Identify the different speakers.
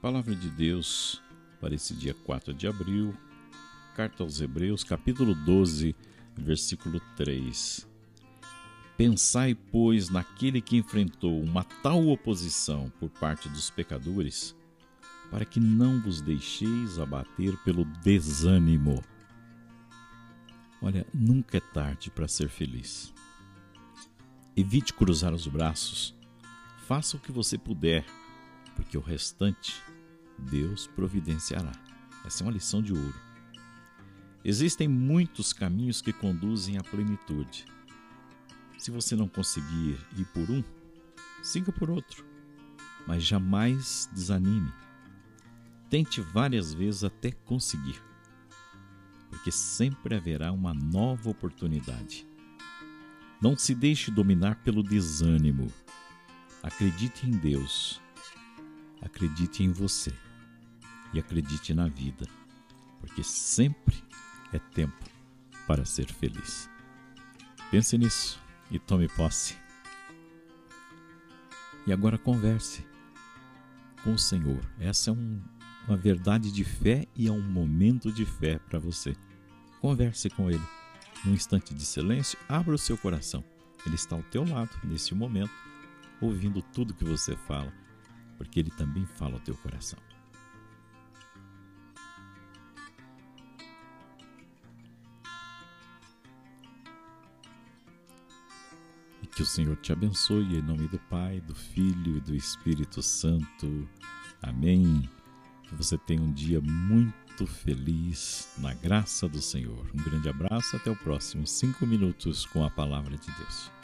Speaker 1: Palavra de Deus para esse dia 4 de abril, carta aos Hebreus, capítulo 12, versículo 3. Pensai, pois, naquele que enfrentou uma tal oposição por parte dos pecadores, para que não vos deixeis abater pelo desânimo. Olha, nunca é tarde para ser feliz. Evite cruzar os braços. Faça o que você puder, porque o restante Deus providenciará. Essa é uma lição de ouro. Existem muitos caminhos que conduzem à plenitude. Se você não conseguir ir por um, siga por outro, mas jamais desanime. Tente várias vezes até conseguir, porque sempre haverá uma nova oportunidade. Não se deixe dominar pelo desânimo. Acredite em Deus. Acredite em você e acredite na vida, porque sempre é tempo para ser feliz. Pense nisso e tome posse. E agora converse com o Senhor. Essa é um, uma verdade de fé e é um momento de fé para você. Converse com Ele. Num instante de silêncio, abra o seu coração. Ele está ao teu lado nesse momento, ouvindo tudo que você fala, porque Ele também fala ao teu coração. Que o Senhor te abençoe em nome do Pai, do Filho e do Espírito Santo. Amém. Que você tenha um dia muito feliz na graça do Senhor. Um grande abraço, até o próximo cinco minutos com a palavra de Deus.